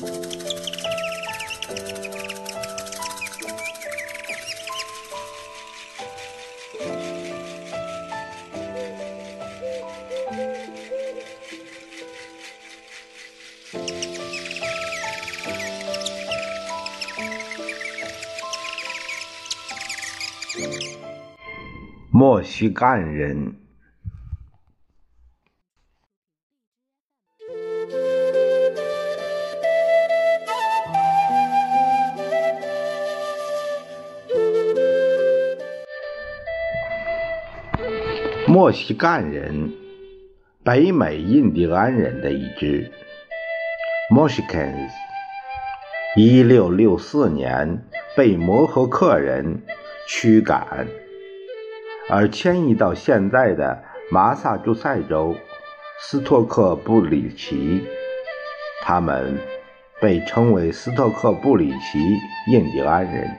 墨西干人，墨西干人，北美印第安人的一支。Mochicans，一六六四年被摩诃克人驱赶。而迁移到现在的马萨诸塞州斯托克布里奇，他们被称为斯托克布里奇印第安人。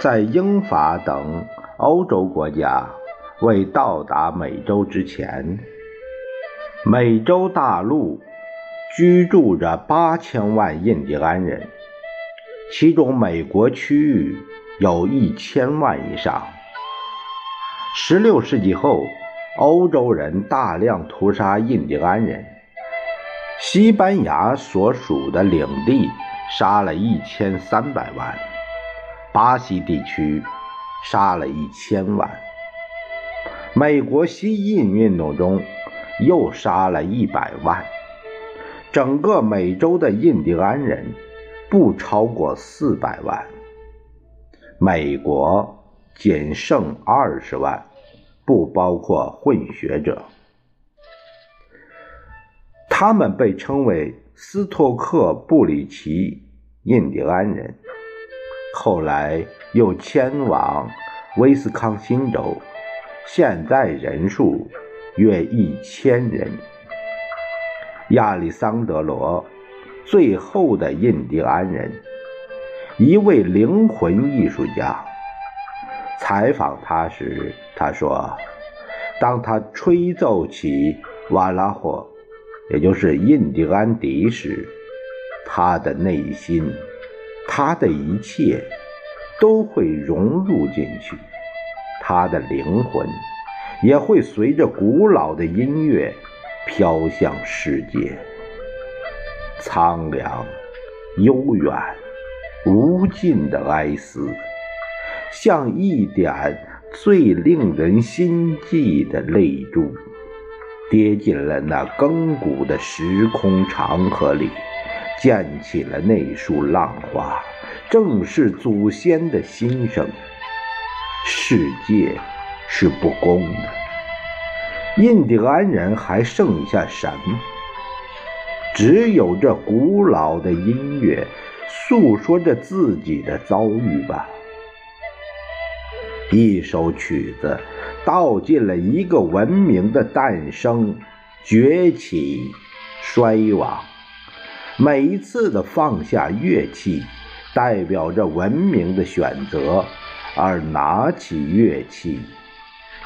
在英法等欧洲国家未到达美洲之前，美洲大陆居住着八千万印第安人，其中美国区域。有一千万以上。十六世纪后，欧洲人大量屠杀印第安人。西班牙所属的领地杀了一千三百万，巴西地区杀了一千万。美国西印运动中又杀了一百万。整个美洲的印第安人不超过四百万。美国仅剩二十万，不包括混血者。他们被称为斯托克布里奇印第安人，后来又迁往威斯康星州，现在人数约一千人。亚历桑德罗，最后的印第安人。一位灵魂艺术家采访他时，他说：“当他吹奏起瓦拉霍，也就是印第安笛时，他的内心，他的一切都会融入进去，他的灵魂也会随着古老的音乐飘向世界，苍凉，悠远。”无尽的哀思，像一点最令人心悸的泪珠，跌进了那亘古的时空长河里，溅起了那束浪花。正是祖先的心声。世界是不公的，印第安人还剩下什么？只有这古老的音乐。诉说着自己的遭遇吧。一首曲子道尽了一个文明的诞生、崛起、衰亡。每一次的放下乐器，代表着文明的选择；而拿起乐器，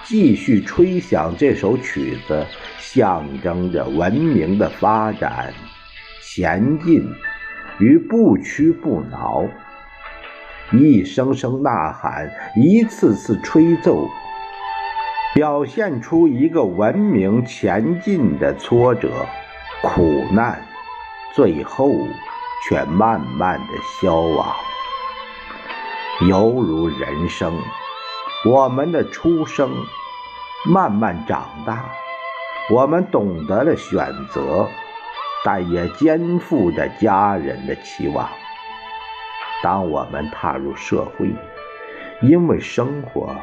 继续吹响这首曲子，象征着文明的发展、前进。与不屈不挠，一声声呐喊，一次次吹奏，表现出一个文明前进的挫折、苦难，最后却慢慢的消亡，犹如人生，我们的出生，慢慢长大，我们懂得了选择。但也肩负着家人的期望。当我们踏入社会，因为生活，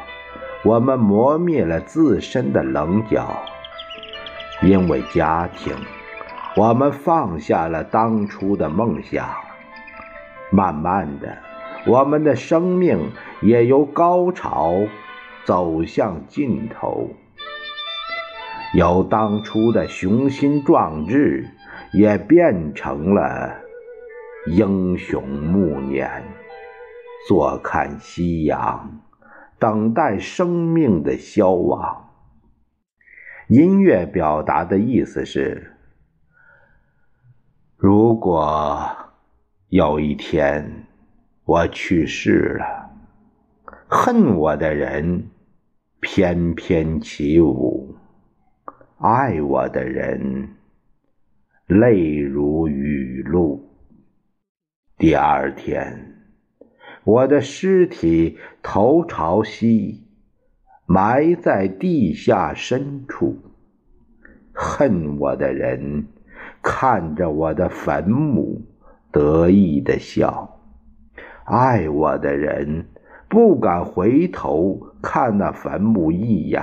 我们磨灭了自身的棱角；因为家庭，我们放下了当初的梦想。慢慢的，我们的生命也由高潮走向尽头，由当初的雄心壮志。也变成了英雄暮年，坐看夕阳，等待生命的消亡。音乐表达的意思是：如果有一天我去世了，恨我的人翩翩起舞，爱我的人泪如雨露。第二天，我的尸体头朝西，埋在地下深处。恨我的人看着我的坟墓，得意的笑；爱我的人不敢回头看那坟墓一眼。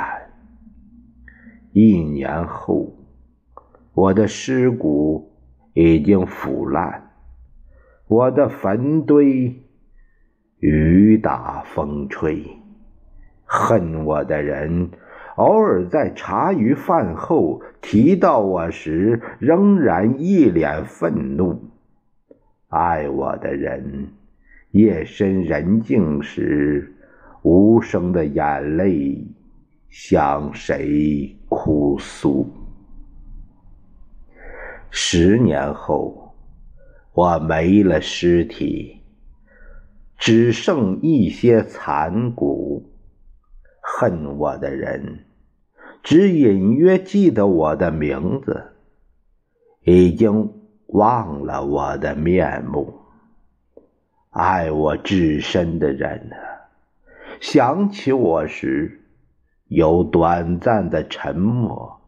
一年后，我的尸骨已经腐烂。我的坟堆，雨打风吹。恨我的人，偶尔在茶余饭后提到我时，仍然一脸愤怒；爱我的人，夜深人静时，无声的眼泪向谁哭诉？十年后。我没了尸体，只剩一些残骨。恨我的人，只隐约记得我的名字，已经忘了我的面目。爱我至深的人啊，想起我时，有短暂的沉默。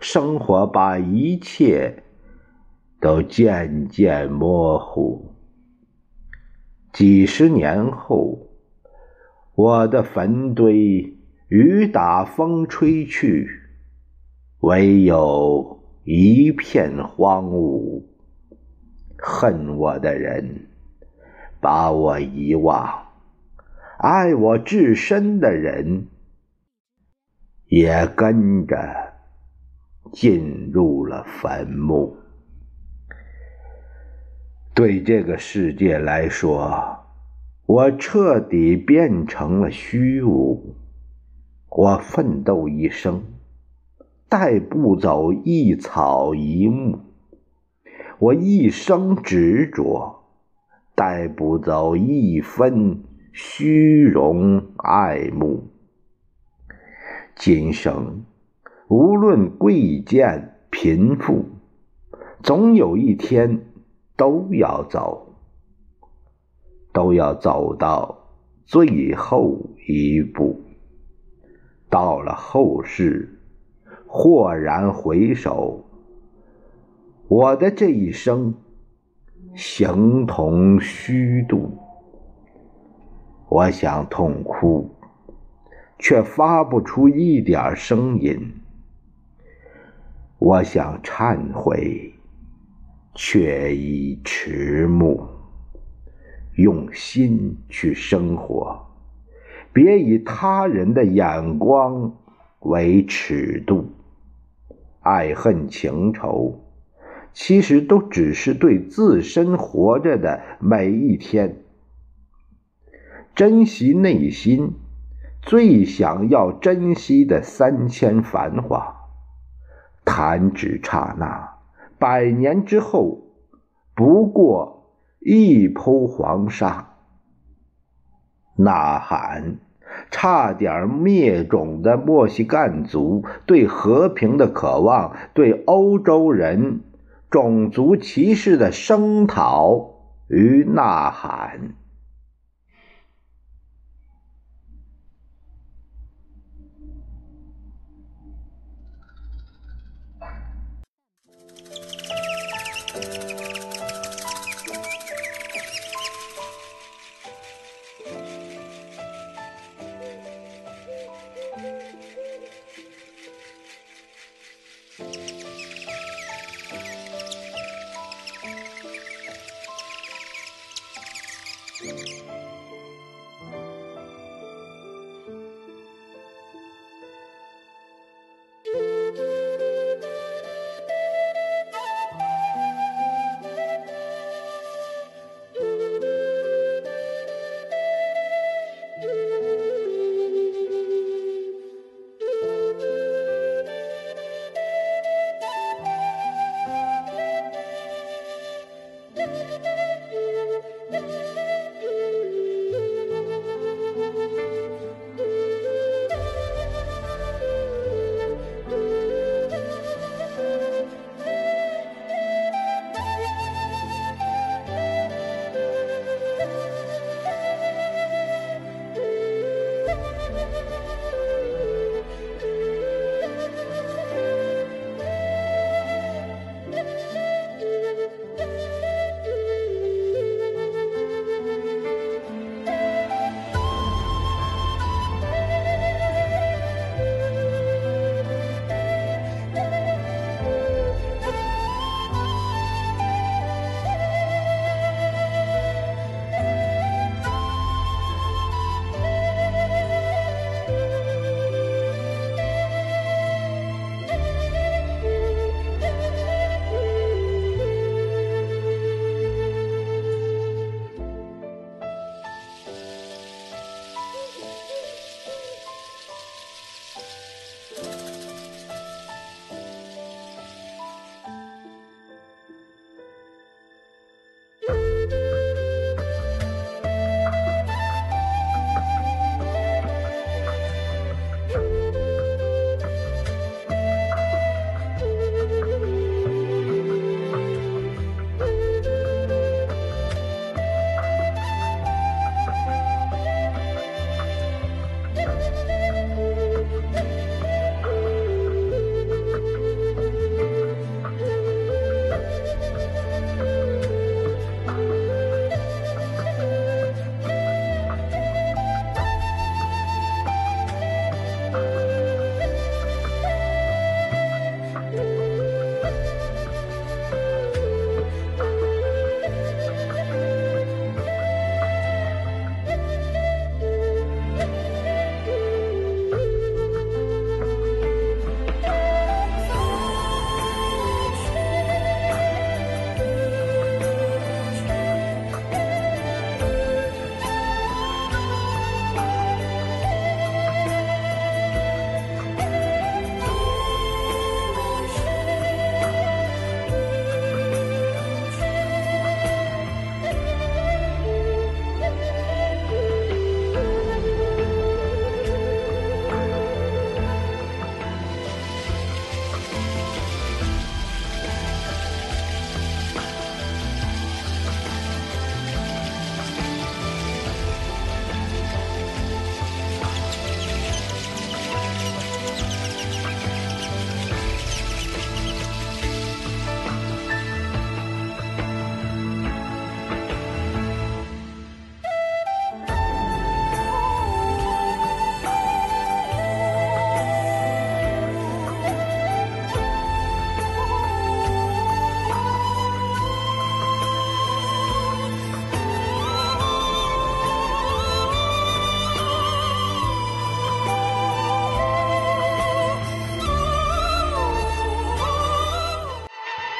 生活把一切。都渐渐模糊。几十年后，我的坟堆雨打风吹去，唯有一片荒芜。恨我的人把我遗忘，爱我至深的人也跟着进入了坟墓。对这个世界来说，我彻底变成了虚无。我奋斗一生，带不走一草一木；我一生执着，带不走一分虚荣爱慕。今生无论贵贱贫富，总有一天。都要走，都要走到最后一步。到了后世，豁然回首，我的这一生形同虚度。我想痛哭，却发不出一点声音。我想忏悔。却已迟暮。用心去生活，别以他人的眼光为尺度。爱恨情仇，其实都只是对自身活着的每一天。珍惜内心最想要珍惜的三千繁华，弹指刹那。百年之后，不过一铺黄沙。呐喊，差点灭种的墨西干族对和平的渴望，对欧洲人种族歧视的声讨与呐喊。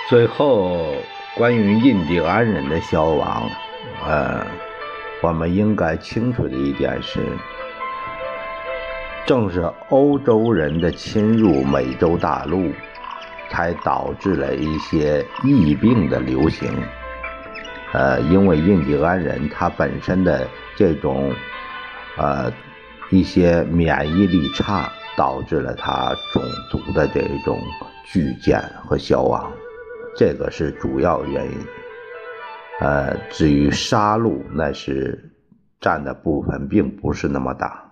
最后，关于印第安人的消亡，呃，我们应该清楚的一点是，正是欧洲人的侵入美洲大陆，才导致了一些疫病的流行。呃，因为印第安人他本身的这种，呃，一些免疫力差，导致了他种族的这种巨减和消亡，这个是主要原因。呃，至于杀戮，那是占的部分并不是那么大。